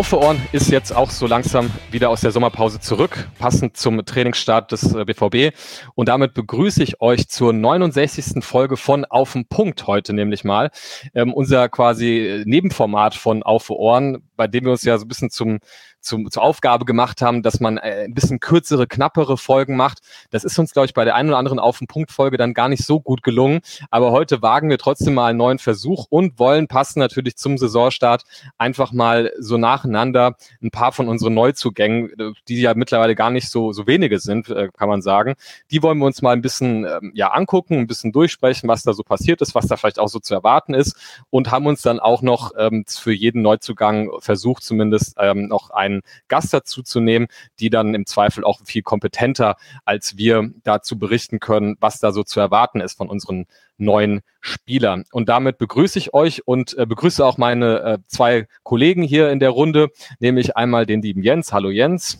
Auf für Ohren ist jetzt auch so langsam wieder aus der Sommerpause zurück, passend zum Trainingsstart des BVB. Äh, Und damit begrüße ich euch zur 69. Folge von Auf den Punkt heute nämlich mal. Ähm, unser quasi Nebenformat von Auf Ohren, bei dem wir uns ja so ein bisschen zum zum, zur Aufgabe gemacht haben, dass man äh, ein bisschen kürzere, knappere Folgen macht. Das ist uns, glaube ich, bei der einen oder anderen Auf den Punkt Folge dann gar nicht so gut gelungen. Aber heute wagen wir trotzdem mal einen neuen Versuch und wollen passen natürlich zum Saisonstart einfach mal so nacheinander ein paar von unseren Neuzugängen, äh, die ja mittlerweile gar nicht so, so wenige sind, äh, kann man sagen. Die wollen wir uns mal ein bisschen ähm, ja angucken, ein bisschen durchsprechen, was da so passiert ist, was da vielleicht auch so zu erwarten ist und haben uns dann auch noch ähm, für jeden Neuzugang versucht, zumindest ähm, noch ein einen Gast dazu zu nehmen, die dann im Zweifel auch viel kompetenter als wir dazu berichten können, was da so zu erwarten ist von unseren neuen Spielern. Und damit begrüße ich euch und äh, begrüße auch meine äh, zwei Kollegen hier in der Runde, nämlich einmal den lieben Jens. Hallo Jens.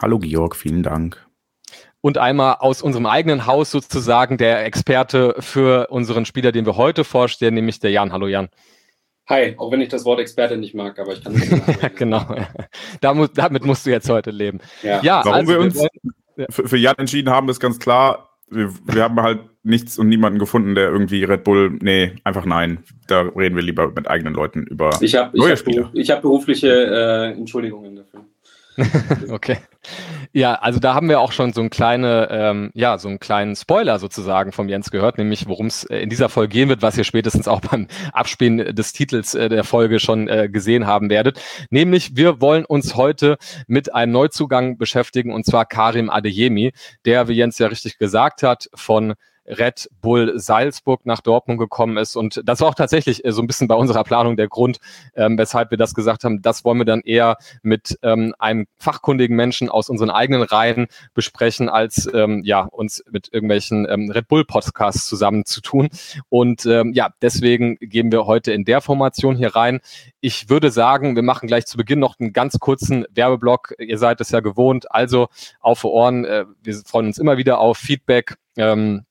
Hallo Georg, vielen Dank und einmal aus unserem eigenen Haus sozusagen der Experte für unseren Spieler, den wir heute vorstellen, nämlich der Jan. Hallo Jan. Hi, auch wenn ich das Wort Experte nicht mag, aber ich kann es Genau. Da muss, damit musst du jetzt heute leben. Ja, ja warum also, wir uns wir für, für Jan entschieden haben, ist ganz klar. Wir, wir haben halt nichts und niemanden gefunden, der irgendwie Red Bull, nee, einfach nein. Da reden wir lieber mit eigenen Leuten über ich hab, neue ich Spieler. Hab, ich habe berufliche äh, Entschuldigungen dafür. okay. Ja, also da haben wir auch schon so einen kleine, ähm, ja, so einen kleinen Spoiler sozusagen vom Jens gehört, nämlich worum es äh, in dieser Folge gehen wird, was ihr spätestens auch beim Abspielen des Titels äh, der Folge schon äh, gesehen haben werdet. Nämlich, wir wollen uns heute mit einem Neuzugang beschäftigen und zwar Karim Adeyemi, der, wie Jens ja richtig gesagt hat, von Red Bull Salzburg nach Dortmund gekommen ist. Und das war auch tatsächlich äh, so ein bisschen bei unserer Planung der Grund, ähm, weshalb wir das gesagt haben. Das wollen wir dann eher mit ähm, einem fachkundigen Menschen aus unseren eigenen Reihen besprechen, als ähm, ja uns mit irgendwelchen ähm, Red Bull Podcasts zusammen zu tun. Und ähm, ja, deswegen gehen wir heute in der Formation hier rein. Ich würde sagen, wir machen gleich zu Beginn noch einen ganz kurzen Werbeblock. Ihr seid es ja gewohnt, also auf Ohren. Äh, wir freuen uns immer wieder auf Feedback. Ähm,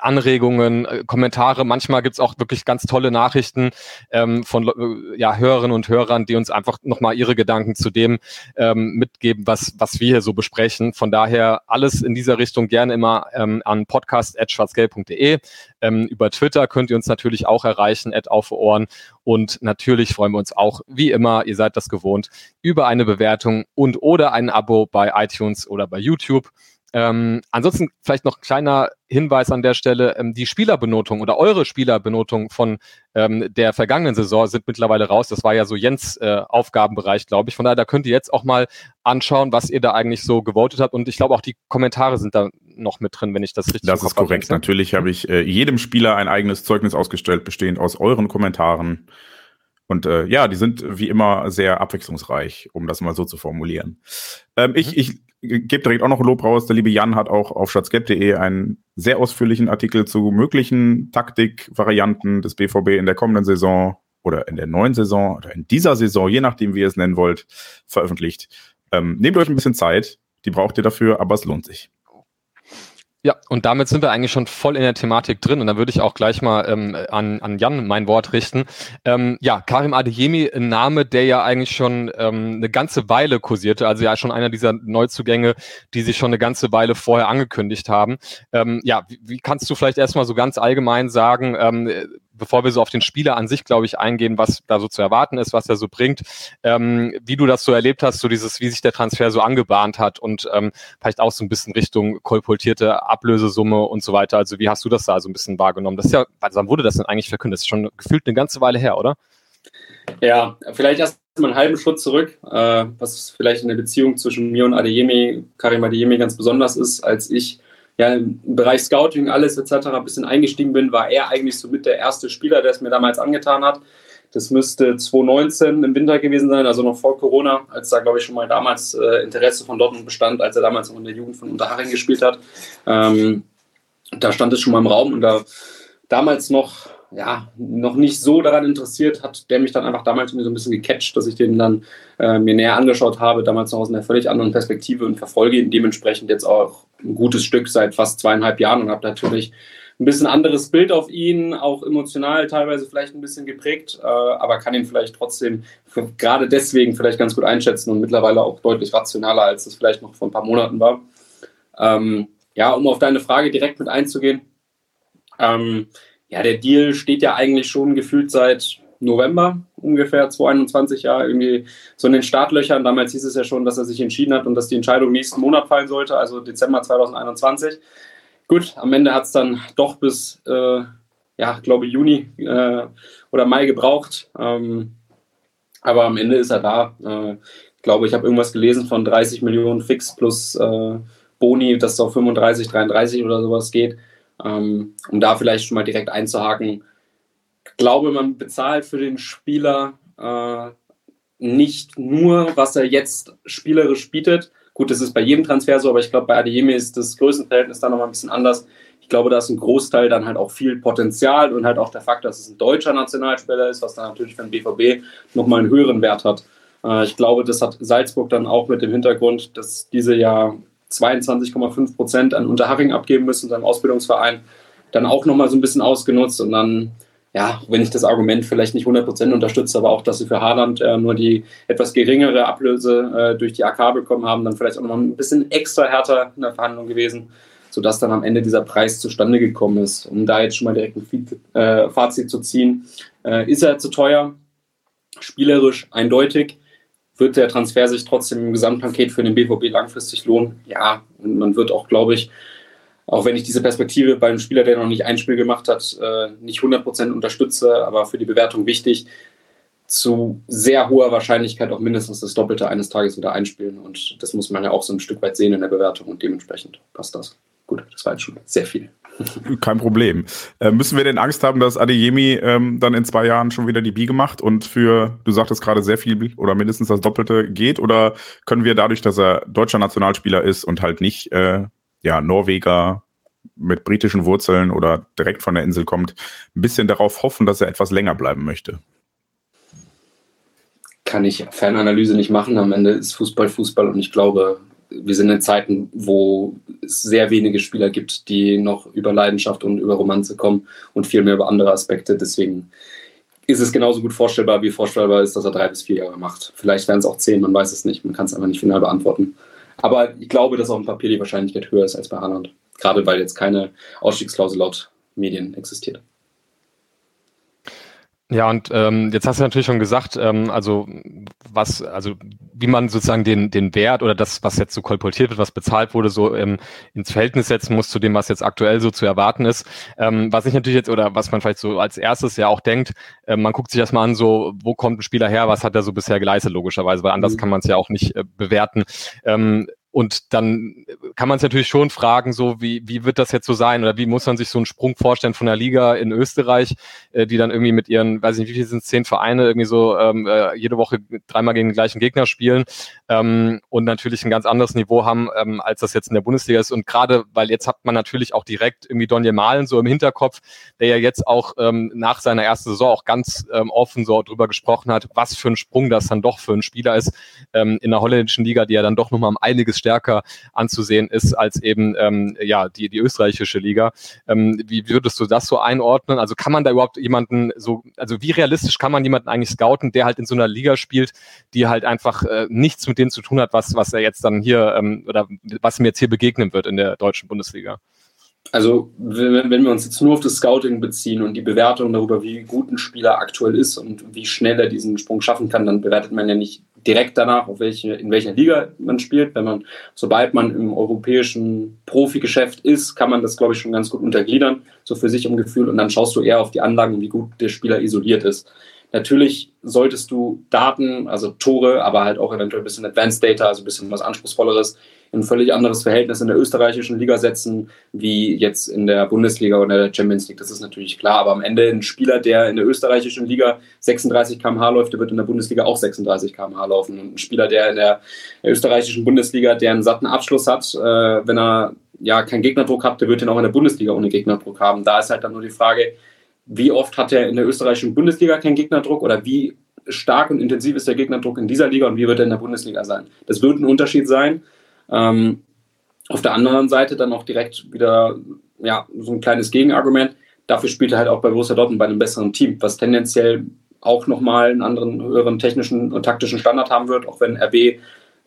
Anregungen, äh, Kommentare. Manchmal gibt's auch wirklich ganz tolle Nachrichten ähm, von äh, ja, Hörerinnen und Hörern, die uns einfach nochmal ihre Gedanken zu dem ähm, mitgeben, was, was wir hier so besprechen. Von daher alles in dieser Richtung gerne immer ähm, an podcast.schwarzgelb.de. Ähm, über Twitter könnt ihr uns natürlich auch erreichen, at auf Ohren. Und natürlich freuen wir uns auch, wie immer, ihr seid das gewohnt, über eine Bewertung und oder ein Abo bei iTunes oder bei YouTube. Ähm, ansonsten vielleicht noch ein kleiner Hinweis an der Stelle, ähm, die Spielerbenotung oder eure Spielerbenotung von ähm, der vergangenen Saison sind mittlerweile raus. Das war ja so Jens äh, Aufgabenbereich, glaube ich. Von daher, da könnt ihr jetzt auch mal anschauen, was ihr da eigentlich so gewotet habt. Und ich glaube auch die Kommentare sind da noch mit drin, wenn ich das richtig Das ist korrekt. Habe. Natürlich habe ich äh, jedem Spieler ein eigenes Zeugnis ausgestellt, bestehend aus euren Kommentaren. Und äh, ja, die sind wie immer sehr abwechslungsreich, um das mal so zu formulieren. Ähm, ich, mhm. ich gebe direkt auch noch Lob raus. Der liebe Jan hat auch auf schatzgap.de einen sehr ausführlichen Artikel zu möglichen Taktikvarianten des BVB in der kommenden Saison oder in der neuen Saison oder in dieser Saison, je nachdem, wie ihr es nennen wollt, veröffentlicht. Ähm, nehmt euch ein bisschen Zeit, die braucht ihr dafür, aber es lohnt sich. Ja, und damit sind wir eigentlich schon voll in der Thematik drin. Und da würde ich auch gleich mal ähm, an, an Jan mein Wort richten. Ähm, ja, Karim Adeyemi, ein Name, der ja eigentlich schon ähm, eine ganze Weile kursierte. Also ja schon einer dieser Neuzugänge, die sich schon eine ganze Weile vorher angekündigt haben. Ähm, ja, wie, wie kannst du vielleicht erstmal so ganz allgemein sagen, ähm, bevor wir so auf den Spieler an sich, glaube ich, eingehen, was da so zu erwarten ist, was er so bringt, ähm, wie du das so erlebt hast, so dieses, wie sich der Transfer so angebahnt hat und ähm, vielleicht auch so ein bisschen Richtung kolportierte Ablösesumme und so weiter. Also wie hast du das da so ein bisschen wahrgenommen? Das ist ja, wann wurde das denn eigentlich verkündet? Das ist schon gefühlt eine ganze Weile her, oder? Ja, vielleicht erst mal einen halben Schritt zurück, äh, was vielleicht in der Beziehung zwischen mir und Adeyemi, Karim Adeyemi ganz besonders ist, als ich ja, im Bereich Scouting, alles etc. ein bisschen eingestiegen bin, war er eigentlich so mit der erste Spieler, der es mir damals angetan hat. Das müsste 2019 im Winter gewesen sein, also noch vor Corona, als da, glaube ich, schon mal damals äh, Interesse von Dortmund bestand, als er damals noch in der Jugend von Unterhaching gespielt hat. Ähm, da stand es schon mal im Raum und da damals noch ja, noch nicht so daran interessiert, hat der mich dann einfach damals so ein bisschen gecatcht, dass ich den dann äh, mir näher angeschaut habe, damals noch aus einer völlig anderen Perspektive und verfolge ihn dementsprechend jetzt auch ein gutes Stück seit fast zweieinhalb Jahren und habe natürlich ein bisschen anderes Bild auf ihn, auch emotional teilweise vielleicht ein bisschen geprägt, äh, aber kann ihn vielleicht trotzdem gerade deswegen vielleicht ganz gut einschätzen und mittlerweile auch deutlich rationaler, als es vielleicht noch vor ein paar Monaten war. Ähm, ja, um auf deine Frage direkt mit einzugehen. Ähm, ja, der Deal steht ja eigentlich schon gefühlt seit November ungefähr 2021 ja irgendwie so in den Startlöchern. Damals hieß es ja schon, dass er sich entschieden hat und dass die Entscheidung nächsten Monat fallen sollte, also Dezember 2021. Gut, am Ende hat es dann doch bis, äh, ja, glaube Juni äh, oder Mai gebraucht. Ähm, aber am Ende ist er da. Äh, ich glaube, ich habe irgendwas gelesen von 30 Millionen Fix plus äh, Boni, dass es auf 35, 33 oder sowas geht. Ähm, um da vielleicht schon mal direkt einzuhaken, glaube, man bezahlt für den Spieler äh, nicht nur, was er jetzt spielerisch bietet. Gut, das ist bei jedem Transfer so, aber ich glaube, bei Adeyemi ist das Größenverhältnis da nochmal ein bisschen anders. Ich glaube, da ist ein Großteil dann halt auch viel Potenzial und halt auch der Fakt, dass es ein deutscher Nationalspieler ist, was dann natürlich für den BVB nochmal einen höheren Wert hat. Äh, ich glaube, das hat Salzburg dann auch mit dem Hintergrund, dass diese ja 22,5 Prozent an Unterhaching abgeben müssen, seinem Ausbildungsverein, dann auch nochmal so ein bisschen ausgenutzt und dann, ja, wenn ich das Argument vielleicht nicht 100 Prozent unterstütze, aber auch, dass sie für Haaland äh, nur die etwas geringere Ablöse äh, durch die AK bekommen haben, dann vielleicht auch nochmal ein bisschen extra härter in der Verhandlung gewesen, sodass dann am Ende dieser Preis zustande gekommen ist. Um da jetzt schon mal direkt ein äh, Fazit zu ziehen, äh, ist er zu teuer, spielerisch eindeutig wird der Transfer sich trotzdem im Gesamtpaket für den BVB langfristig lohnen? Ja, und man wird auch, glaube ich, auch wenn ich diese Perspektive bei einem Spieler, der noch nicht ein Spiel gemacht hat, äh, nicht 100% unterstütze, aber für die Bewertung wichtig, zu sehr hoher Wahrscheinlichkeit auch mindestens das Doppelte eines Tages wieder einspielen. Und das muss man ja auch so ein Stück weit sehen in der Bewertung und dementsprechend passt das. Gut, das war jetzt schon sehr viel. Kein Problem. Äh, müssen wir denn Angst haben, dass Adeyemi ähm, dann in zwei Jahren schon wieder die Biege macht und für, du sagtest gerade, sehr viel oder mindestens das Doppelte geht? Oder können wir dadurch, dass er deutscher Nationalspieler ist und halt nicht äh, ja, Norweger mit britischen Wurzeln oder direkt von der Insel kommt, ein bisschen darauf hoffen, dass er etwas länger bleiben möchte? Kann ich Fernanalyse nicht machen. Am Ende ist Fußball Fußball und ich glaube, wir sind in Zeiten, wo es sehr wenige Spieler gibt, die noch über Leidenschaft und über Romanze kommen und viel mehr über andere Aspekte. Deswegen ist es genauso gut vorstellbar, wie vorstellbar ist, dass er drei bis vier Jahre macht. Vielleicht wären es auch zehn, man weiß es nicht. Man kann es einfach nicht final beantworten. Aber ich glaube, dass auf dem Papier die Wahrscheinlichkeit höher ist als bei Haaland. Gerade weil jetzt keine Ausstiegsklausel laut Medien existiert. Ja, und ähm, jetzt hast du natürlich schon gesagt, ähm, also was, also wie man sozusagen den, den Wert oder das, was jetzt so kolportiert wird, was bezahlt wurde, so ähm, ins Verhältnis setzen muss zu dem, was jetzt aktuell so zu erwarten ist. Ähm, was ich natürlich jetzt, oder was man vielleicht so als erstes ja auch denkt, äh, man guckt sich erstmal an, so, wo kommt ein Spieler her, was hat er so bisher geleistet, logischerweise, weil anders mhm. kann man es ja auch nicht äh, bewerten. Ähm, und dann kann man es natürlich schon fragen, so wie, wie wird das jetzt so sein oder wie muss man sich so einen Sprung vorstellen von der Liga in Österreich, äh, die dann irgendwie mit ihren, weiß ich nicht, wie viele sind zehn Vereine irgendwie so ähm, äh, jede Woche dreimal gegen den gleichen Gegner spielen ähm, und natürlich ein ganz anderes Niveau haben, ähm, als das jetzt in der Bundesliga ist. Und gerade, weil jetzt hat man natürlich auch direkt irgendwie Donny Malen so im Hinterkopf, der ja jetzt auch ähm, nach seiner ersten Saison auch ganz ähm, offen so drüber gesprochen hat, was für ein Sprung das dann doch für einen Spieler ist ähm, in der holländischen Liga, die ja dann doch nochmal um einiges stärker anzusehen ist als eben ähm, ja die, die österreichische Liga. Ähm, wie würdest du das so einordnen? Also kann man da überhaupt jemanden so, also wie realistisch kann man jemanden eigentlich scouten, der halt in so einer Liga spielt, die halt einfach äh, nichts mit denen zu tun hat, was, was er jetzt dann hier ähm, oder was mir jetzt hier begegnen wird in der deutschen Bundesliga? Also, wenn, wir uns jetzt nur auf das Scouting beziehen und die Bewertung darüber, wie gut ein Spieler aktuell ist und wie schnell er diesen Sprung schaffen kann, dann bewertet man ja nicht direkt danach, auf welche, in welcher Liga man spielt. Wenn man, sobald man im europäischen Profigeschäft ist, kann man das, glaube ich, schon ganz gut untergliedern, so für sich im Gefühl. Und dann schaust du eher auf die Anlagen, wie gut der Spieler isoliert ist. Natürlich solltest du Daten, also Tore, aber halt auch eventuell ein bisschen Advanced Data, also ein bisschen was Anspruchsvolleres, in ein völlig anderes Verhältnis in der österreichischen Liga setzen, wie jetzt in der Bundesliga oder der Champions League. Das ist natürlich klar, aber am Ende ein Spieler, der in der österreichischen Liga 36 km/h läuft, der wird in der Bundesliga auch 36 km/h laufen. Und ein Spieler, der in der österreichischen Bundesliga, der einen satten Abschluss hat, äh, wenn er ja keinen Gegnerdruck hat, der wird den auch in der Bundesliga ohne Gegnerdruck haben. Da ist halt dann nur die Frage, wie oft hat er in der österreichischen Bundesliga keinen Gegnerdruck oder wie stark und intensiv ist der Gegnerdruck in dieser Liga und wie wird er in der Bundesliga sein? Das wird ein Unterschied sein. Ähm, auf der anderen Seite dann auch direkt wieder ja, so ein kleines Gegenargument. Dafür spielt er halt auch bei Borussia Dortmund bei einem besseren Team, was tendenziell auch nochmal einen anderen, höheren technischen und taktischen Standard haben wird, auch wenn RB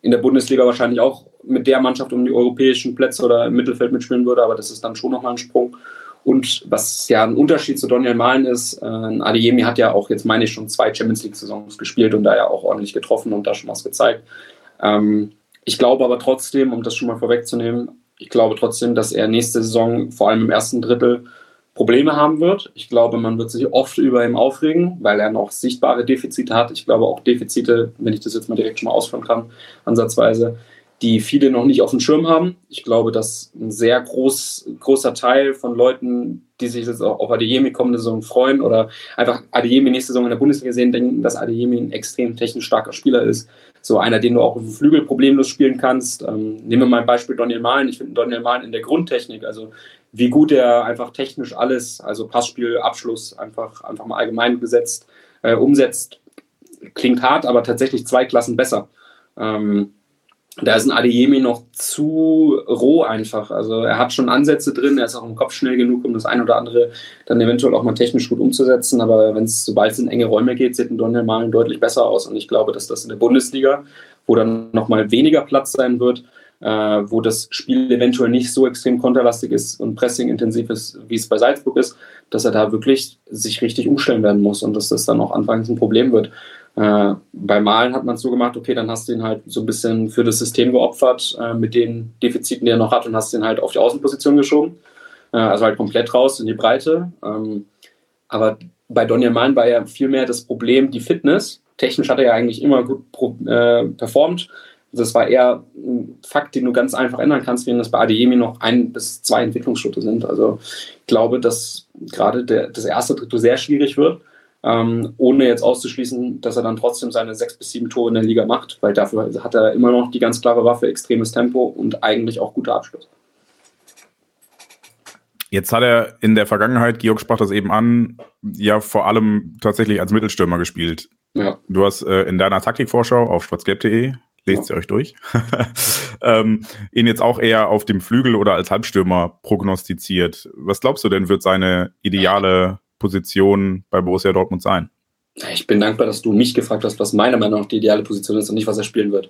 in der Bundesliga wahrscheinlich auch mit der Mannschaft um die europäischen Plätze oder im Mittelfeld mitspielen würde, aber das ist dann schon nochmal ein Sprung. Und was ja ein Unterschied zu Daniel Malen ist, äh, Adeyemi hat ja auch jetzt, meine ich, schon zwei Champions League-Saisons gespielt und da ja auch ordentlich getroffen und da schon was gezeigt. Ähm, ich glaube aber trotzdem, um das schon mal vorwegzunehmen, ich glaube trotzdem, dass er nächste Saison vor allem im ersten Drittel Probleme haben wird. Ich glaube, man wird sich oft über ihn aufregen, weil er noch sichtbare Defizite hat. Ich glaube auch Defizite, wenn ich das jetzt mal direkt schon mal ausführen kann, ansatzweise, die viele noch nicht auf dem Schirm haben. Ich glaube, dass ein sehr groß, großer Teil von Leuten, die sich jetzt auch auf Adeyemi kommende Saison freuen oder einfach Adeyemi nächste Saison in der Bundesliga sehen, denken, dass Adeyemi ein extrem technisch starker Spieler ist. So einer, den du auch auf dem Flügel problemlos spielen kannst. Ähm, nehmen wir mal ein Beispiel Daniel Mahlen. Ich finde Daniel Mahlen in der Grundtechnik, also wie gut er einfach technisch alles, also Passspiel, Abschluss, einfach, einfach mal allgemein gesetzt, äh, umsetzt. Klingt hart, aber tatsächlich zwei Klassen besser. Ähm, da ist ein Adeyemi noch zu roh einfach. Also er hat schon Ansätze drin, er ist auch im Kopf schnell genug, um das ein oder andere dann eventuell auch mal technisch gut umzusetzen. Aber wenn es, sobald es in enge Räume geht, sieht ein Daniel Malen deutlich besser aus. Und ich glaube, dass das in der Bundesliga, wo dann nochmal weniger Platz sein wird, äh, wo das Spiel eventuell nicht so extrem konterlastig ist und pressing-intensiv ist, wie es bei Salzburg ist, dass er da wirklich sich richtig umstellen werden muss und dass das dann auch anfangs ein Problem wird. Äh, bei Malen hat man es so gemacht, okay, dann hast du ihn halt so ein bisschen für das System geopfert äh, mit den Defiziten, die er noch hat und hast ihn halt auf die Außenposition geschoben. Äh, also halt komplett raus in die Breite. Ähm, aber bei Donja Malen war ja viel mehr das Problem die Fitness. Technisch hat er ja eigentlich immer gut äh, performt. Das war eher ein Fakt, den du ganz einfach ändern kannst, wenn das bei Adeyemi noch ein bis zwei Entwicklungsschritte sind. Also ich glaube, dass gerade der, das erste Drittel sehr schwierig wird ähm, ohne jetzt auszuschließen, dass er dann trotzdem seine sechs bis sieben Tore in der Liga macht, weil dafür hat er immer noch die ganz klare Waffe, extremes Tempo und eigentlich auch guter Abschluss. Jetzt hat er in der Vergangenheit, Georg sprach das eben an, ja vor allem tatsächlich als Mittelstürmer gespielt. Ja. Du hast äh, in deiner Taktikvorschau auf schwarzgelb.de, lest sie euch durch, ähm, ihn jetzt auch eher auf dem Flügel oder als Halbstürmer prognostiziert. Was glaubst du denn, wird seine ideale Position bei Borussia Dortmund sein? Ich bin dankbar, dass du mich gefragt hast, was meiner Meinung nach die ideale Position ist und nicht, was er spielen wird.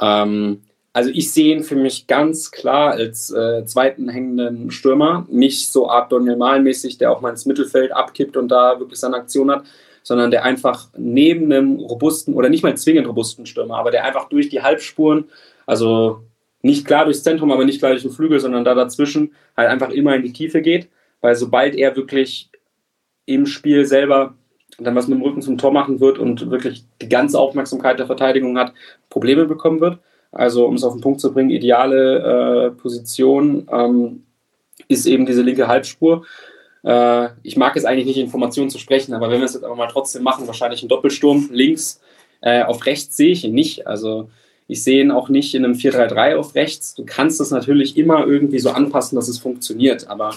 Ähm, also ich sehe ihn für mich ganz klar als äh, zweiten hängenden Stürmer, nicht so Art Daniel Mahlen-mäßig, der auch mal ins Mittelfeld abkippt und da wirklich seine Aktion hat, sondern der einfach neben einem robusten oder nicht mal zwingend robusten Stürmer, aber der einfach durch die Halbspuren, also nicht klar durchs Zentrum, aber nicht klar durch den Flügel, sondern da dazwischen halt einfach immer in die Tiefe geht, weil sobald er wirklich im Spiel selber dann was mit dem Rücken zum Tor machen wird und wirklich die ganze Aufmerksamkeit der Verteidigung hat, Probleme bekommen wird. Also um es auf den Punkt zu bringen, ideale äh, Position ähm, ist eben diese linke Halbspur. Äh, ich mag es eigentlich nicht, Informationen zu sprechen, aber wenn wir es jetzt aber mal trotzdem machen, wahrscheinlich ein Doppelsturm links. Äh, auf rechts sehe ich ihn nicht. Also ich sehe ihn auch nicht in einem 4-3-3 auf rechts. Du kannst es natürlich immer irgendwie so anpassen, dass es funktioniert, aber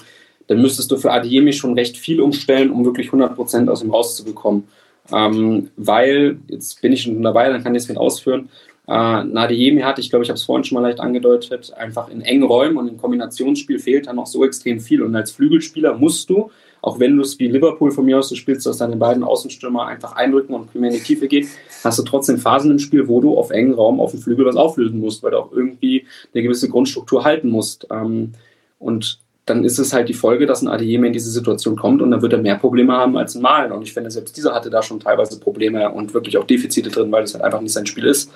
dann müsstest du für Adiemi schon recht viel umstellen, um wirklich 100% aus ihm rauszubekommen. Ähm, weil, jetzt bin ich schon dabei, dann kann ich es mit ausführen, äh, Nadiemi hat, ich glaube, ich habe es vorhin schon mal leicht angedeutet, einfach in engen Räumen und im Kombinationsspiel fehlt dann noch so extrem viel. Und als Flügelspieler musst du, auch wenn du es wie Liverpool von mir aus du spielst, dass deine beiden Außenstürmer einfach einrücken und primär in die Tiefe gehen, hast du trotzdem Phasen im Spiel, wo du auf engen Raum auf dem Flügel was auflösen musst, weil du auch irgendwie eine gewisse Grundstruktur halten musst. Ähm, und dann ist es halt die Folge, dass ein Adeyemi in diese Situation kommt und dann wird er mehr Probleme haben als ein Malen. Und ich finde, selbst dieser hatte da schon teilweise Probleme und wirklich auch Defizite drin, weil das halt einfach nicht sein Spiel ist.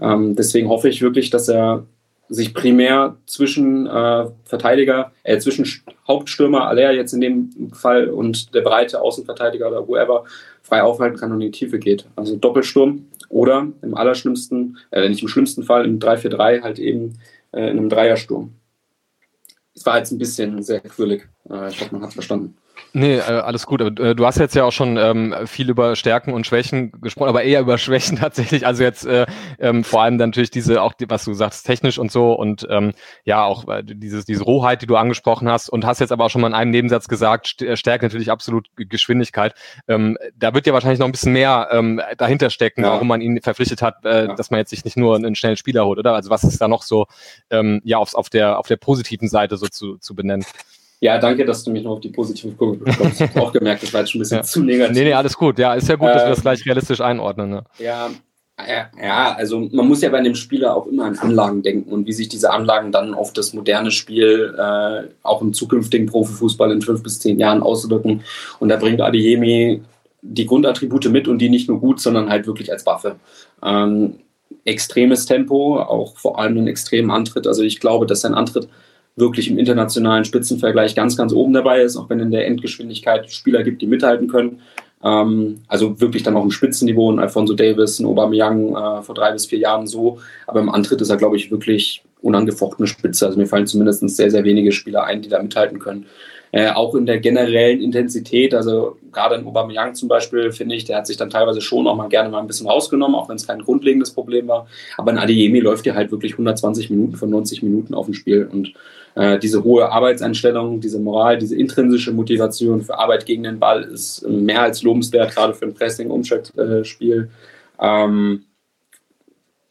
Ähm, deswegen hoffe ich wirklich, dass er sich primär zwischen äh, Verteidiger, äh, zwischen Hauptstürmer, Alea jetzt in dem Fall und der breite Außenverteidiger oder whoever frei aufhalten kann und in die Tiefe geht. Also Doppelsturm oder im allerschlimmsten, äh, nicht im schlimmsten Fall im 3-4-3 halt eben äh, in einem Dreiersturm. Es war jetzt ein bisschen sehr quirlig. Äh, ich hoffe, man hat es verstanden. Nee, äh, alles gut. Äh, du hast jetzt ja auch schon ähm, viel über Stärken und Schwächen gesprochen, aber eher über Schwächen tatsächlich. Also jetzt äh, ähm, vor allem dann natürlich diese, auch die, was du sagst, technisch und so und ähm, ja auch dieses, diese Rohheit, die du angesprochen hast und hast jetzt aber auch schon mal in einem Nebensatz gesagt, Stärke natürlich absolut Geschwindigkeit. Da wird ja wahrscheinlich noch ein bisschen mehr dahinter stecken, ja. warum man ihn verpflichtet hat, ja. dass man jetzt sich nicht nur einen schnellen Spieler holt, oder? Also was ist da noch so ja aufs, auf der auf der positiven Seite so zu, zu benennen? Ja, danke, dass du mich noch auf die positive Kurve bekommst. Ich habe auch gemerkt, das war jetzt schon ein bisschen ja. zu negativ. Nee, nee, alles gut. Ja, ist ja gut, dass wir das ähm, gleich realistisch einordnen. Ne? Ja, ja, also man muss ja bei einem Spieler auch immer an Anlagen denken und wie sich diese Anlagen dann auf das moderne Spiel äh, auch im zukünftigen Profifußball in fünf bis zehn Jahren auswirken. Und da bringt Adeyemi die Grundattribute mit und die nicht nur gut, sondern halt wirklich als Waffe. Ähm, extremes Tempo, auch vor allem einen extremen Antritt. Also ich glaube, dass sein Antritt wirklich im internationalen Spitzenvergleich ganz, ganz oben dabei ist, auch wenn in der Endgeschwindigkeit Spieler gibt, die mithalten können. Ähm, also wirklich dann auch im Spitzenniveau, ein Alfonso Davis, ein Aubameyang äh, vor drei bis vier Jahren so. Aber im Antritt ist er, glaube ich, wirklich unangefochtene Spitze. Also mir fallen zumindest sehr, sehr wenige Spieler ein, die da mithalten können. Äh, auch in der generellen Intensität, also gerade in Aubameyang zum Beispiel, finde ich, der hat sich dann teilweise schon auch mal gerne mal ein bisschen rausgenommen, auch wenn es kein grundlegendes Problem war. Aber in Adeyemi läuft ja halt wirklich 120 Minuten von 90 Minuten auf dem Spiel und äh, diese hohe Arbeitseinstellung, diese Moral, diese intrinsische Motivation für Arbeit gegen den Ball ist mehr als lobenswert, gerade für ein Pressing-Umschaltspiel. Ähm,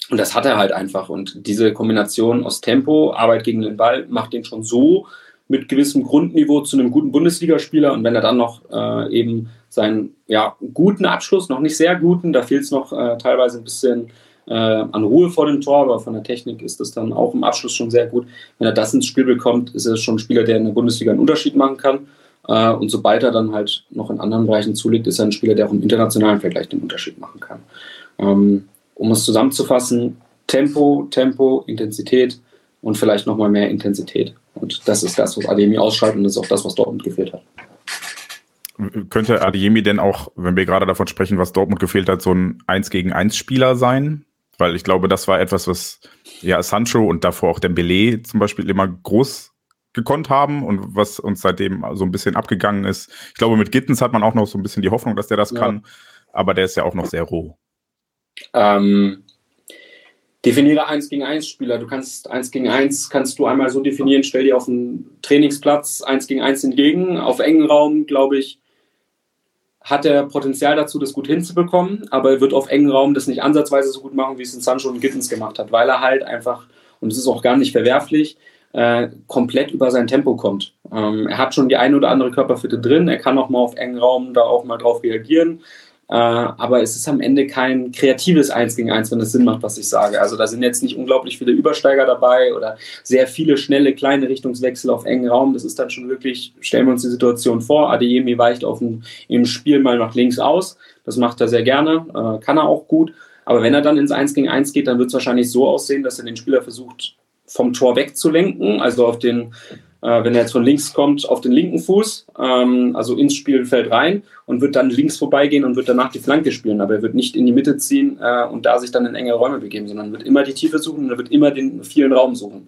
und das hat er halt einfach. Und diese Kombination aus Tempo, Arbeit gegen den Ball, macht den schon so mit gewissem Grundniveau zu einem guten Bundesligaspieler. Und wenn er dann noch äh, eben seinen ja, guten Abschluss, noch nicht sehr guten, da fehlt es noch äh, teilweise ein bisschen äh, an Ruhe vor dem Tor, aber von der Technik ist das dann auch im Abschluss schon sehr gut. Wenn er das ins Spiel bekommt, ist er schon ein Spieler, der in der Bundesliga einen Unterschied machen kann. Äh, und sobald er dann halt noch in anderen Bereichen zulegt, ist er ein Spieler, der auch im internationalen Vergleich den Unterschied machen kann. Ähm, um es zusammenzufassen, Tempo, Tempo, Intensität und vielleicht nochmal mehr Intensität. Und das ist das, was Ademi ausschaltet und das ist auch das, was Dortmund gefehlt hat. Könnte Adeyemi denn auch, wenn wir gerade davon sprechen, was Dortmund gefehlt hat, so ein 1 gegen 1 Spieler sein? Weil ich glaube, das war etwas, was ja Sancho und davor auch Dembele zum Beispiel immer groß gekonnt haben und was uns seitdem so ein bisschen abgegangen ist. Ich glaube, mit Gittens hat man auch noch so ein bisschen die Hoffnung, dass der das ja. kann, aber der ist ja auch noch sehr roh. Ähm, definiere 1 gegen 1 Spieler. Du kannst 1 gegen 1 kannst du einmal so definieren, stell dir auf einen Trainingsplatz 1 gegen 1 entgegen. Auf engen Raum, glaube ich, hat er Potenzial dazu, das gut hinzubekommen, aber er wird auf engen Raum das nicht ansatzweise so gut machen, wie es in Sancho und Gittens gemacht hat, weil er halt einfach, und es ist auch gar nicht verwerflich, äh, komplett über sein Tempo kommt. Ähm, er hat schon die eine oder andere Körperfitte drin, er kann auch mal auf engen Raum da auch mal drauf reagieren. Äh, aber es ist am Ende kein kreatives Eins gegen Eins, wenn es Sinn macht, was ich sage. Also da sind jetzt nicht unglaublich viele Übersteiger dabei oder sehr viele schnelle kleine Richtungswechsel auf engen Raum. Das ist dann schon wirklich, stellen wir uns die Situation vor, Adeyemi weicht auf dem, im Spiel mal nach links aus. Das macht er sehr gerne, äh, kann er auch gut. Aber wenn er dann ins Eins gegen Eins geht, dann wird es wahrscheinlich so aussehen, dass er den Spieler versucht, vom Tor wegzulenken, also auf den wenn er jetzt von links kommt, auf den linken Fuß, ähm, also ins Spielfeld rein und wird dann links vorbeigehen und wird danach die Flanke spielen. Aber er wird nicht in die Mitte ziehen äh, und da sich dann in enge Räume begeben, sondern wird immer die Tiefe suchen und er wird immer den vielen Raum suchen.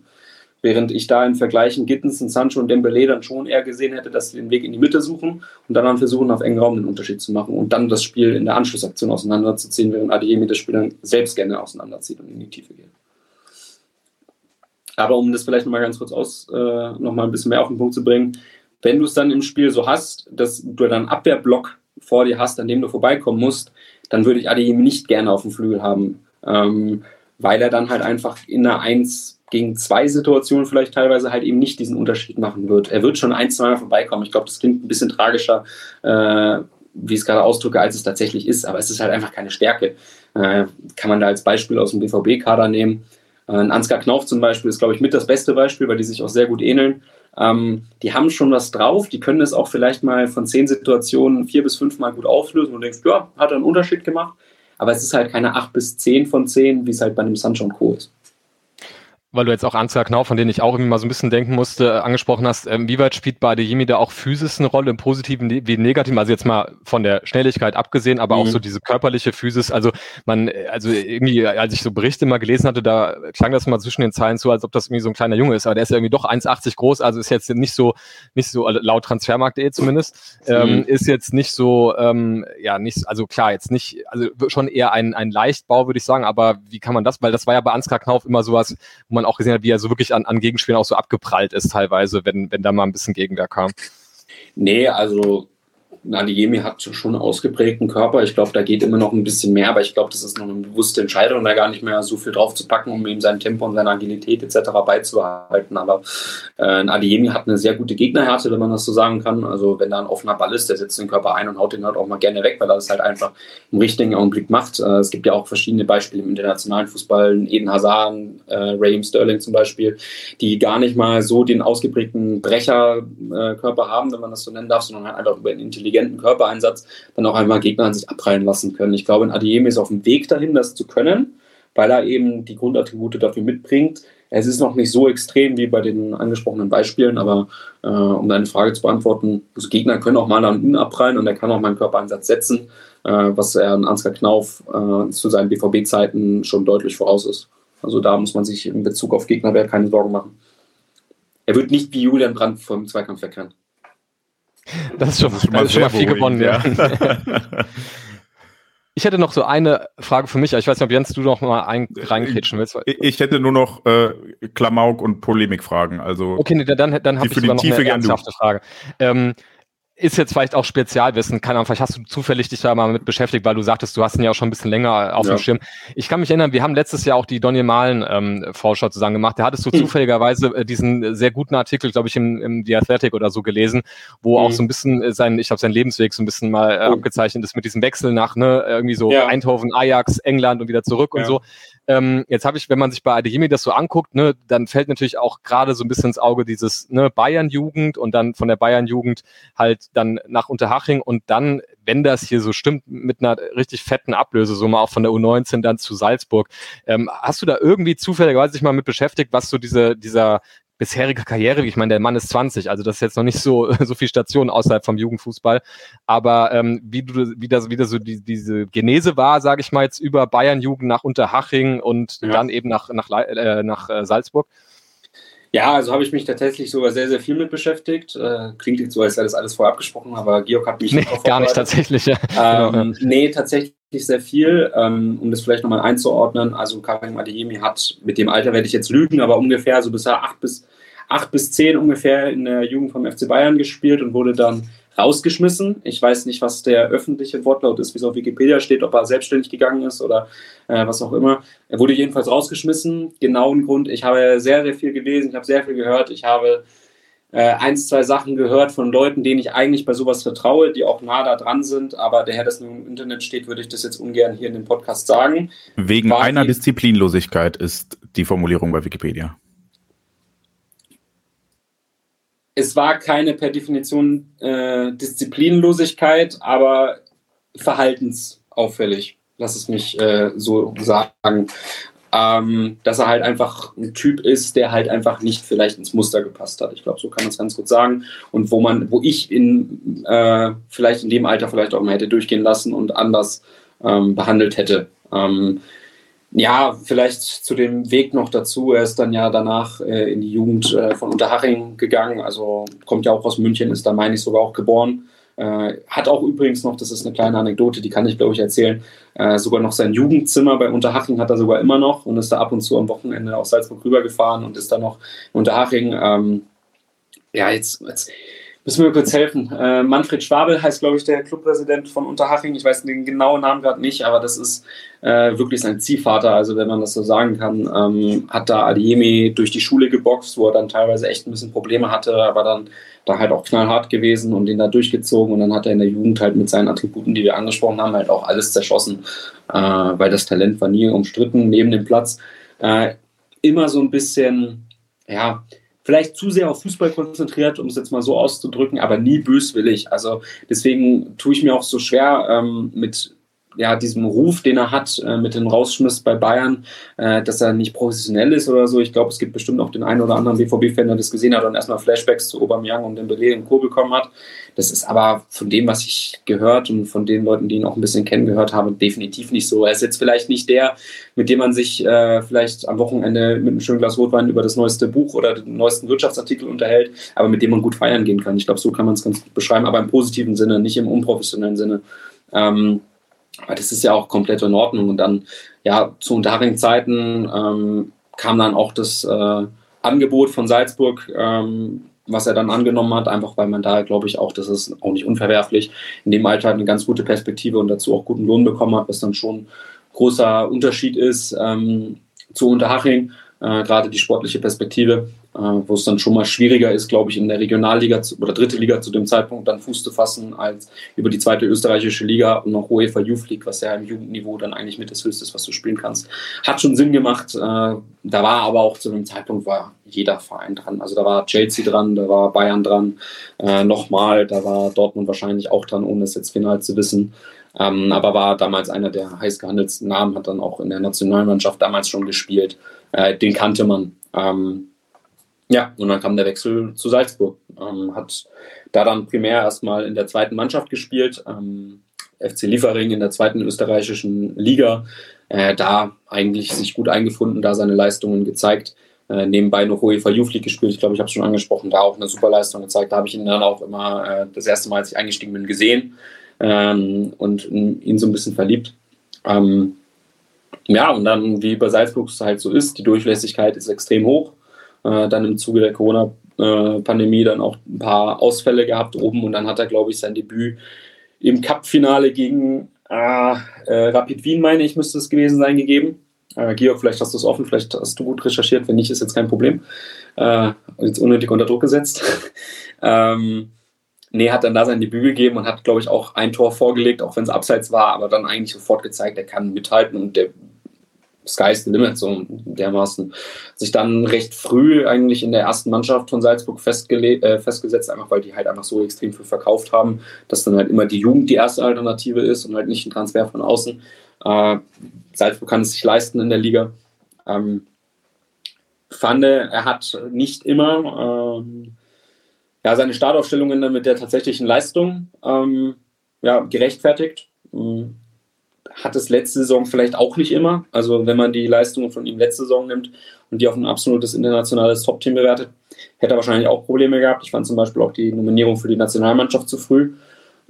Während ich da im Vergleichen Gittens und Sancho und Dembele dann schon eher gesehen hätte, dass sie den Weg in die Mitte suchen und dann, dann versuchen, auf engen Raum den Unterschied zu machen und dann das Spiel in der Anschlussaktion auseinanderzuziehen, während Adeyemi das Spiel dann selbst gerne auseinanderzieht und in die Tiefe geht. Aber um das vielleicht nochmal ganz kurz aus, äh, nochmal ein bisschen mehr auf den Punkt zu bringen, wenn du es dann im Spiel so hast, dass du dann Abwehrblock vor dir hast, an dem du vorbeikommen musst, dann würde ich Adeyemi nicht gerne auf dem Flügel haben, ähm, weil er dann halt einfach in einer 1 gegen 2 Situation vielleicht teilweise halt eben nicht diesen Unterschied machen wird. Er wird schon ein, zwei Mal vorbeikommen. Ich glaube, das klingt ein bisschen tragischer, äh, wie ich es gerade ausdrücke, als es tatsächlich ist, aber es ist halt einfach keine Stärke. Äh, kann man da als Beispiel aus dem BVB-Kader nehmen. Äh, ein Ansgar Knauf zum Beispiel ist, glaube ich, mit das beste Beispiel, weil die sich auch sehr gut ähneln. Ähm, die haben schon was drauf, die können es auch vielleicht mal von zehn Situationen vier bis fünf Mal gut auflösen und denkst, ja, hat einen Unterschied gemacht. Aber es ist halt keine acht bis zehn von zehn, wie es halt bei einem Sancho Co. ist. Weil du jetzt auch Ansgar Knauf, von denen ich auch irgendwie mal so ein bisschen denken musste, äh, angesprochen hast, ähm, wie weit spielt bei Adeyemi da auch Physis eine Rolle, im Positiven wie im Negativen? Also jetzt mal von der Schnelligkeit abgesehen, aber mhm. auch so diese körperliche Physis. Also man, äh, also irgendwie, als ich so Berichte mal gelesen hatte, da klang das mal zwischen den Zeilen so, als ob das irgendwie so ein kleiner Junge ist, aber der ist ja irgendwie doch 1,80 groß, also ist jetzt nicht so, nicht so, also laut Transfermarkt.de zumindest, ähm, mhm. ist jetzt nicht so, ähm, ja, nicht, also klar, jetzt nicht, also schon eher ein, ein Leichtbau, würde ich sagen, aber wie kann man das, weil das war ja bei Ansgar Knauf immer sowas, wo man man auch gesehen hat, wie er so wirklich an, an Gegenspielen auch so abgeprallt ist teilweise, wenn, wenn da mal ein bisschen Gegenwehr kam. Nee, also Adeyemi hat schon ausgeprägten Körper. Ich glaube, da geht immer noch ein bisschen mehr, aber ich glaube, das ist noch eine bewusste Entscheidung, da gar nicht mehr so viel drauf zu packen, um ihm sein Tempo und seine Agilität etc. beizubehalten. Aber äh, Adeyemi hat eine sehr gute Gegnerhärte, wenn man das so sagen kann. Also wenn da ein offener Ball ist, der setzt den Körper ein und haut den halt auch mal gerne weg, weil er das halt einfach im richtigen Augenblick macht. Äh, es gibt ja auch verschiedene Beispiele im internationalen Fußball, Eden Hazard, äh, Raheem Sterling zum Beispiel, die gar nicht mal so den ausgeprägten Brecherkörper haben, wenn man das so nennen darf, sondern halt einfach über einen intelligenten intelligenten Körpereinsatz dann auch einmal Gegner an sich abprallen lassen können. Ich glaube, ein Adeyemi ist auf dem Weg dahin, das zu können, weil er eben die Grundattribute dafür mitbringt. Es ist noch nicht so extrem wie bei den angesprochenen Beispielen, aber äh, um deine Frage zu beantworten, also Gegner können auch mal an ihn abprallen und er kann auch mal einen Körpereinsatz setzen, äh, was er an Ansgar Knauf äh, zu seinen BVB-Zeiten schon deutlich voraus ist. Also da muss man sich in Bezug auf Gegnerwehr keine Sorgen machen. Er wird nicht wie Julian Brandt vom Zweikampf wegrennen. Das ist schon, das ist schon mal, schon mal viel gewonnen, ja. Ich hätte noch so eine Frage für mich. Ich weiß nicht, ob Jens, du noch mal ein, reingrätschen willst. Ich hätte nur noch äh, Klamauk und Polemikfragen. Also okay, nee, dann, dann habe ich sogar noch eine ernsthafte Frage. Ähm, ist jetzt vielleicht auch Spezialwissen, keine Ahnung, vielleicht hast du zufällig dich da mal mit beschäftigt, weil du sagtest, du hast ihn ja auch schon ein bisschen länger auf ja. dem Schirm. Ich kann mich erinnern, wir haben letztes Jahr auch die Donny Malen ähm, Vorschau zusammen gemacht. Da hattest du mhm. zufälligerweise äh, diesen sehr guten Artikel, glaube ich, im, im The Athletic oder so gelesen, wo mhm. auch so ein bisschen äh, sein, ich glaube, sein Lebensweg so ein bisschen mal äh, mhm. abgezeichnet ist mit diesem Wechsel nach, ne, irgendwie so ja. Eindhoven, Ajax, England und wieder zurück ja. und so. Ähm, jetzt habe ich, wenn man sich bei Adeyemi das so anguckt, ne, dann fällt natürlich auch gerade so ein bisschen ins Auge dieses ne, Bayern-Jugend und dann von der Bayern-Jugend halt dann nach Unterhaching und dann, wenn das hier so stimmt, mit einer richtig fetten Ablösesumme auch von der U19 dann zu Salzburg. Ähm, hast du da irgendwie zufälligerweise sich mal mit beschäftigt, was so diese, dieser bisherige Karriere, ich meine, der Mann ist 20, also das ist jetzt noch nicht so, so viel Station außerhalb vom Jugendfußball. Aber ähm, wie du wie das wieder so die, diese Genese war, sage ich mal jetzt über Bayern Jugend nach Unterhaching und ja. dann eben nach, nach, äh, nach äh, Salzburg. Ja, also habe ich mich tatsächlich sogar sehr, sehr viel mit beschäftigt. Äh, klingt jetzt so, als wäre das alles vorher abgesprochen, aber Georg hat mich nee, gar nicht tatsächlich. Ja. Ähm, genau. Nee, tatsächlich sehr viel. Ähm, um das vielleicht nochmal einzuordnen, also Karim Adeyemi hat, mit dem Alter werde ich jetzt lügen, aber ungefähr so bisher acht bis, acht bis zehn ungefähr in der Jugend vom FC Bayern gespielt und wurde dann rausgeschmissen. Ich weiß nicht, was der öffentliche Wortlaut ist, wie es auf Wikipedia steht, ob er selbstständig gegangen ist oder äh, was auch immer. Er wurde jedenfalls rausgeschmissen. Genauen Grund, ich habe sehr, sehr viel gelesen, ich habe sehr viel gehört, ich habe äh, eins, zwei Sachen gehört von Leuten, denen ich eigentlich bei sowas vertraue, die auch nah da dran sind, aber daher das nur im Internet steht, würde ich das jetzt ungern hier in dem Podcast sagen. Wegen War einer Disziplinlosigkeit ist die Formulierung bei Wikipedia. Es war keine per Definition äh, Disziplinlosigkeit, aber verhaltensauffällig. Lass es mich äh, so sagen. Ähm, dass er halt einfach ein Typ ist, der halt einfach nicht vielleicht ins Muster gepasst hat. Ich glaube, so kann man es ganz gut sagen. Und wo man, wo ich in äh, vielleicht in dem Alter vielleicht auch mal hätte durchgehen lassen und anders ähm, behandelt hätte. Ähm, ja, vielleicht zu dem Weg noch dazu. Er ist dann ja danach äh, in die Jugend äh, von Unterhaching gegangen. Also kommt ja auch aus München, ist da, meine ich, sogar auch geboren. Äh, hat auch übrigens noch, das ist eine kleine Anekdote, die kann ich, glaube ich, erzählen, äh, sogar noch sein Jugendzimmer bei Unterhaching hat er sogar immer noch und ist da ab und zu am Wochenende aus Salzburg rübergefahren und ist dann noch in Unterhaching. Ähm, ja, jetzt, jetzt Müssen wir kurz helfen. Äh, Manfred Schwabel heißt, glaube ich, der Clubpräsident von Unterhaching. Ich weiß den genauen Namen gerade nicht, aber das ist äh, wirklich sein Ziehvater, also wenn man das so sagen kann. Ähm, hat da Adiemi durch die Schule geboxt, wo er dann teilweise echt ein bisschen Probleme hatte, aber dann da halt auch knallhart gewesen und den da durchgezogen. Und dann hat er in der Jugend halt mit seinen Attributen, die wir angesprochen haben, halt auch alles zerschossen, äh, weil das Talent war nie umstritten neben dem Platz. Äh, immer so ein bisschen, ja, vielleicht zu sehr auf Fußball konzentriert, um es jetzt mal so auszudrücken, aber nie böswillig. Also deswegen tue ich mir auch so schwer ähm, mit ja, diesem Ruf, den er hat äh, mit dem Rausschmiss bei Bayern, äh, dass er nicht professionell ist oder so. Ich glaube, es gibt bestimmt auch den einen oder anderen BVB-Fan, der das gesehen hat und erstmal Flashbacks zu Aubameyang und Dembele im Co. bekommen hat. Das ist aber von dem, was ich gehört und von den Leuten, die ihn auch ein bisschen kennen gehört haben, definitiv nicht so. Er ist jetzt vielleicht nicht der, mit dem man sich äh, vielleicht am Wochenende mit einem schönen Glas Rotwein über das neueste Buch oder den neuesten Wirtschaftsartikel unterhält, aber mit dem man gut feiern gehen kann. Ich glaube, so kann man es ganz gut beschreiben, aber im positiven Sinne, nicht im unprofessionellen Sinne. Ähm, aber das ist ja auch komplett in Ordnung. Und dann, ja, zu Unterhaching-Zeiten ähm, kam dann auch das äh, Angebot von Salzburg, ähm, was er dann angenommen hat, einfach weil man da, glaube ich, auch, das ist auch nicht unverwerflich, in dem Alter eine ganz gute Perspektive und dazu auch guten Lohn bekommen hat, was dann schon großer Unterschied ist ähm, zu Unterhaching, äh, gerade die sportliche Perspektive. Äh, wo es dann schon mal schwieriger ist, glaube ich, in der Regionalliga zu, oder dritte Liga zu dem Zeitpunkt dann Fuß zu fassen, als über die zweite österreichische Liga und noch UEFA Youth League, was ja im Jugendniveau dann eigentlich mit das Höchste ist, was du spielen kannst. Hat schon Sinn gemacht. Äh, da war aber auch zu dem Zeitpunkt war jeder Verein dran. Also da war Chelsea dran, da war Bayern dran, äh, nochmal, da war Dortmund wahrscheinlich auch dran, ohne es jetzt final zu wissen. Ähm, aber war damals einer der heiß gehandelsten Namen, hat dann auch in der Nationalmannschaft damals schon gespielt. Äh, den kannte man. Ähm, ja, und dann kam der Wechsel zu Salzburg. Ähm, hat da dann primär erstmal in der zweiten Mannschaft gespielt, ähm, FC Liefering in der zweiten österreichischen Liga. Äh, da eigentlich sich gut eingefunden, da seine Leistungen gezeigt. Äh, nebenbei noch UEFA Youth League gespielt. Ich glaube, ich habe es schon angesprochen, da auch eine super Leistung gezeigt. Da habe ich ihn dann auch immer äh, das erste Mal, als ich eingestiegen bin, gesehen ähm, und ihn so ein bisschen verliebt. Ähm, ja, und dann, wie bei Salzburg es halt so ist, die Durchlässigkeit ist extrem hoch äh, dann im Zuge der Corona-Pandemie dann auch ein paar Ausfälle gehabt oben und dann hat er, glaube ich, sein Debüt im Cup-Finale gegen äh, äh, Rapid Wien, meine ich, müsste es gewesen sein, gegeben. Äh, Georg, vielleicht hast du es offen, vielleicht hast du gut recherchiert, wenn nicht, ist jetzt kein Problem. Äh, jetzt unnötig unter Druck gesetzt. ähm, nee, hat dann da sein Debüt gegeben und hat, glaube ich, auch ein Tor vorgelegt, auch wenn es abseits war, aber dann eigentlich sofort gezeigt, er kann mithalten und der Sky's the limit, so dermaßen. Sich dann recht früh eigentlich in der ersten Mannschaft von Salzburg äh, festgesetzt, einfach weil die halt einfach so extrem viel verkauft haben, dass dann halt immer die Jugend die erste Alternative ist und halt nicht ein Transfer von außen. Äh, Salzburg kann es sich leisten in der Liga. Ähm, fand, er hat nicht immer ähm, ja, seine Startaufstellungen mit der tatsächlichen Leistung ähm, ja, gerechtfertigt. Hat es letzte Saison vielleicht auch nicht immer. Also wenn man die Leistungen von ihm letzte Saison nimmt und die auf ein absolutes internationales Top-Team bewertet, hätte er wahrscheinlich auch Probleme gehabt. Ich fand zum Beispiel auch die Nominierung für die Nationalmannschaft zu früh.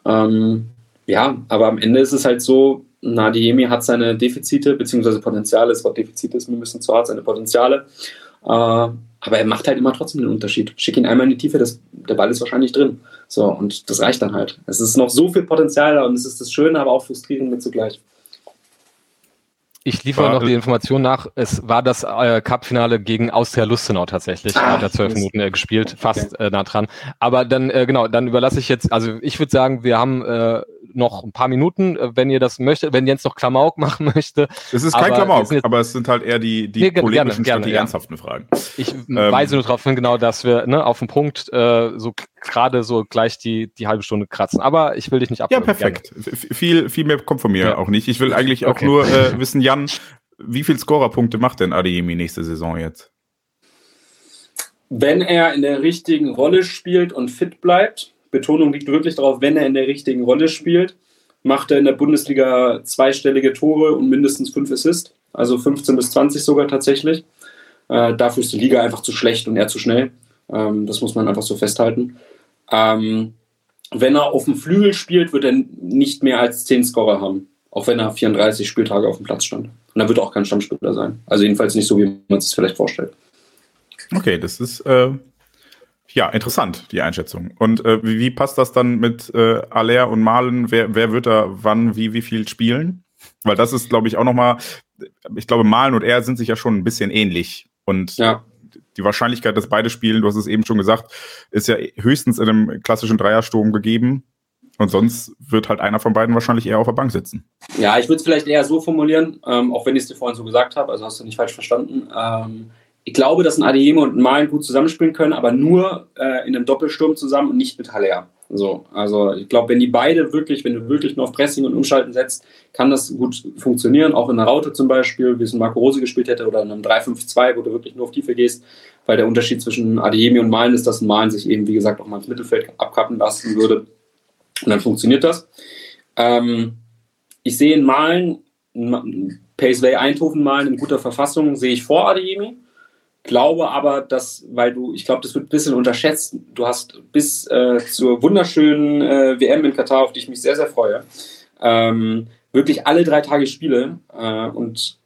Ähm, ja, aber am Ende ist es halt so, Nadiemi hat seine Defizite, beziehungsweise Potenziale, das Wort Defizit ist mir ein bisschen zu hart, seine Potenziale. Äh, aber er macht halt immer trotzdem den Unterschied. Schick ihn einmal in die Tiefe, das, der Ball ist wahrscheinlich drin. So, und das reicht dann halt. Es ist noch so viel Potenzial da und es ist das Schöne, aber auch frustrierend mit zugleich. Ich liefere noch die Information nach. Es war das äh, Cup-Finale gegen Austria Lustenau tatsächlich. Ah, hat er zwölf Minuten äh, gespielt, fast okay. äh, nah dran. Aber dann, äh, genau, dann überlasse ich jetzt, also ich würde sagen, wir haben äh, noch ein paar Minuten, äh, wenn ihr das möchtet, wenn Jens noch Klamauk machen möchte. Es ist kein aber Klamauk, jetzt, aber es sind halt eher die, die nee, polemischen, gerne, gerne, die ja. ernsthaften Fragen. Ich ähm, weise nur darauf hin, genau, dass wir ne, auf den Punkt äh, so gerade so gleich die, die halbe Stunde kratzen. Aber ich will dich nicht abholen. Ja, perfekt. Viel, viel mehr kommt von mir ja. auch nicht. Ich will eigentlich auch okay. nur äh, wissen, Jan, wie viel Scorerpunkte macht denn Adeyemi nächste Saison jetzt? Wenn er in der richtigen Rolle spielt und fit bleibt, Betonung liegt wirklich darauf, wenn er in der richtigen Rolle spielt, macht er in der Bundesliga zweistellige Tore und mindestens fünf Assists, also 15 bis 20 sogar tatsächlich. Äh, dafür ist die Liga einfach zu schlecht und er zu schnell. Ähm, das muss man einfach so festhalten. Ähm, wenn er auf dem Flügel spielt, wird er nicht mehr als 10 Scorer haben, auch wenn er 34 Spieltage auf dem Platz stand. Und er wird auch kein Stammspieler sein. Also jedenfalls nicht so, wie man es sich vielleicht vorstellt. Okay, das ist äh, ja interessant, die Einschätzung. Und äh, wie, wie, passt das dann mit äh, Aller und Malen? Wer, wer wird da wann, wie, wie viel spielen? Weil das ist, glaube ich, auch nochmal, ich glaube, Malen und er sind sich ja schon ein bisschen ähnlich. Und ja die Wahrscheinlichkeit, dass beide spielen, du hast es eben schon gesagt, ist ja höchstens in einem klassischen Dreiersturm gegeben. Und sonst wird halt einer von beiden wahrscheinlich eher auf der Bank sitzen. Ja, ich würde es vielleicht eher so formulieren, ähm, auch wenn ich es dir vorhin so gesagt habe, also hast du nicht falsch verstanden. Ähm, ich glaube, dass ein Adeyemo und ein Malen gut zusammenspielen können, aber nur äh, in einem Doppelsturm zusammen und nicht mit Haller. So, also ich glaube, wenn die beide wirklich, wenn du wirklich nur auf Pressing und Umschalten setzt, kann das gut funktionieren. Auch in der Raute zum Beispiel, wie es Marco Rose gespielt hätte, oder in einem 3-5-2, wo du wirklich nur auf Tiefe gehst, weil der Unterschied zwischen Adeyemi und Malen ist, dass Malen sich eben, wie gesagt, auch mal ins Mittelfeld abkappen lassen würde. Und dann funktioniert das. Ähm, ich sehe in Malen, Paceway Eindhoven Malen in guter Verfassung, sehe ich vor Adeyemi glaube aber, dass, weil du, ich glaube, das wird ein bisschen unterschätzt. Du hast bis äh, zur wunderschönen äh, WM in Katar, auf die ich mich sehr, sehr freue, ähm, wirklich alle drei Tage Spiele. Äh, und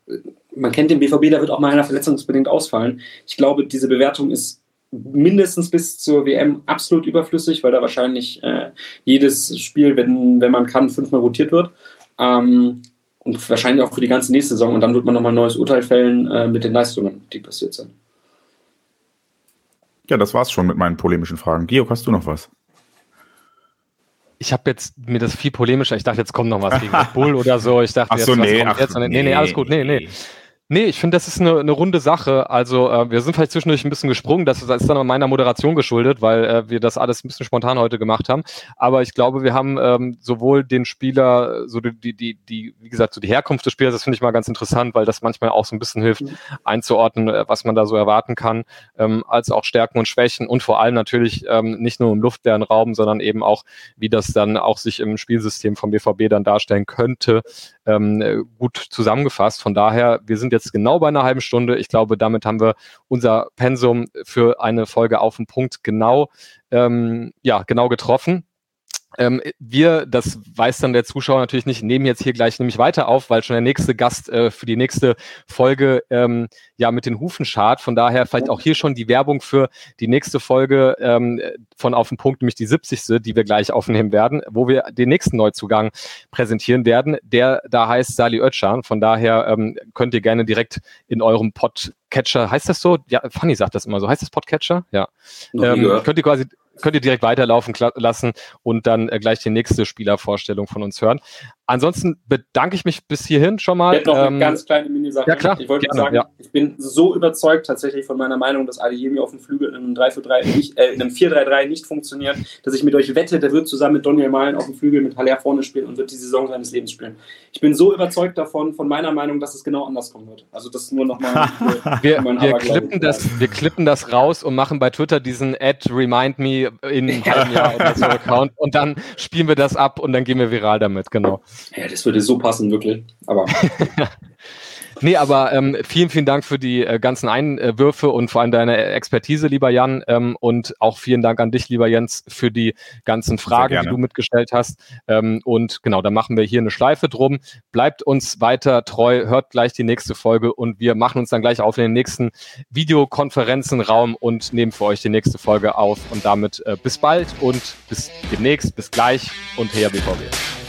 man kennt den BVB, der wird auch mal einer verletzungsbedingt ausfallen. Ich glaube, diese Bewertung ist mindestens bis zur WM absolut überflüssig, weil da wahrscheinlich äh, jedes Spiel, wenn, wenn man kann, fünfmal rotiert wird. Ähm, und wahrscheinlich auch für die ganze nächste Saison. Und dann wird man nochmal ein neues Urteil fällen äh, mit den Leistungen, die passiert sind. Ja, das war's schon mit meinen polemischen Fragen. Georg, hast du noch was? Ich habe jetzt mir das viel polemischer. Ich dachte, jetzt kommt noch was gegen Red Bull oder so. Ich dachte, ach so, jetzt, nee, ach, jetzt? Nee, nee, nee, alles gut. Nee, nee. Nee, ich finde, das ist eine, eine runde Sache. Also äh, wir sind vielleicht zwischendurch ein bisschen gesprungen. Das ist, das ist dann meiner Moderation geschuldet, weil äh, wir das alles ein bisschen spontan heute gemacht haben. Aber ich glaube, wir haben ähm, sowohl den Spieler, so die, die, die, wie gesagt, so die Herkunft des Spielers, das finde ich mal ganz interessant, weil das manchmal auch so ein bisschen hilft, mhm. einzuordnen, äh, was man da so erwarten kann, ähm, als auch Stärken und Schwächen und vor allem natürlich ähm, nicht nur im luftleeren Raum, sondern eben auch, wie das dann auch sich im Spielsystem vom BVB dann darstellen könnte, ähm, gut zusammengefasst. Von daher, wir sind jetzt genau bei einer halben Stunde. Ich glaube, damit haben wir unser Pensum für eine Folge auf den Punkt genau, ähm, ja, genau getroffen. Ähm, wir, das weiß dann der Zuschauer natürlich nicht, nehmen jetzt hier gleich nämlich weiter auf, weil schon der nächste Gast äh, für die nächste Folge ähm, ja mit den Hufen schart. Von daher vielleicht auch hier schon die Werbung für die nächste Folge ähm, von Auf den Punkt, nämlich die 70. die wir gleich aufnehmen werden, wo wir den nächsten Neuzugang präsentieren werden, der da heißt Sali Özcan. Von daher ähm, könnt ihr gerne direkt in eurem Podcatcher, heißt das so? Ja, Fanny sagt das immer so. Heißt das Podcatcher? Ja. Ähm, könnt ihr quasi könnt ihr direkt weiterlaufen lassen und dann äh, gleich die nächste Spielervorstellung von uns hören. Ansonsten bedanke ich mich bis hierhin schon mal. Ich noch eine ähm, ganz kleine Mini-Sache. Ja, klar. Ich wollte gerne, sagen, ja. ich bin so überzeugt tatsächlich von meiner Meinung, dass Adeyemi auf dem Flügel in einem 3-4-3 nicht, äh, in einem 4-3-3 nicht funktioniert, dass ich mit euch wette, der wird zusammen mit Daniel Malen auf dem Flügel mit Haller vorne spielen und wird die Saison seines Lebens spielen. Ich bin so überzeugt davon, von meiner Meinung, dass es genau anders kommen wird. Also das nur nochmal. wir, wir, klippen das, wir klippen das raus und machen bei Twitter diesen Ad Remind Me in einem halben Jahr oder so Account und dann spielen wir das ab und dann gehen wir viral damit, genau. Ja, das würde so passen, wirklich. Aber. Nee, aber ähm, vielen, vielen Dank für die äh, ganzen Einwürfe und vor allem deine Expertise, lieber Jan. Ähm, und auch vielen Dank an dich, lieber Jens, für die ganzen Fragen, die du mitgestellt hast. Ähm, und genau, da machen wir hier eine Schleife drum. Bleibt uns weiter treu, hört gleich die nächste Folge und wir machen uns dann gleich auf in den nächsten Videokonferenzenraum und nehmen für euch die nächste Folge auf. Und damit äh, bis bald und bis demnächst, bis gleich und her BVB.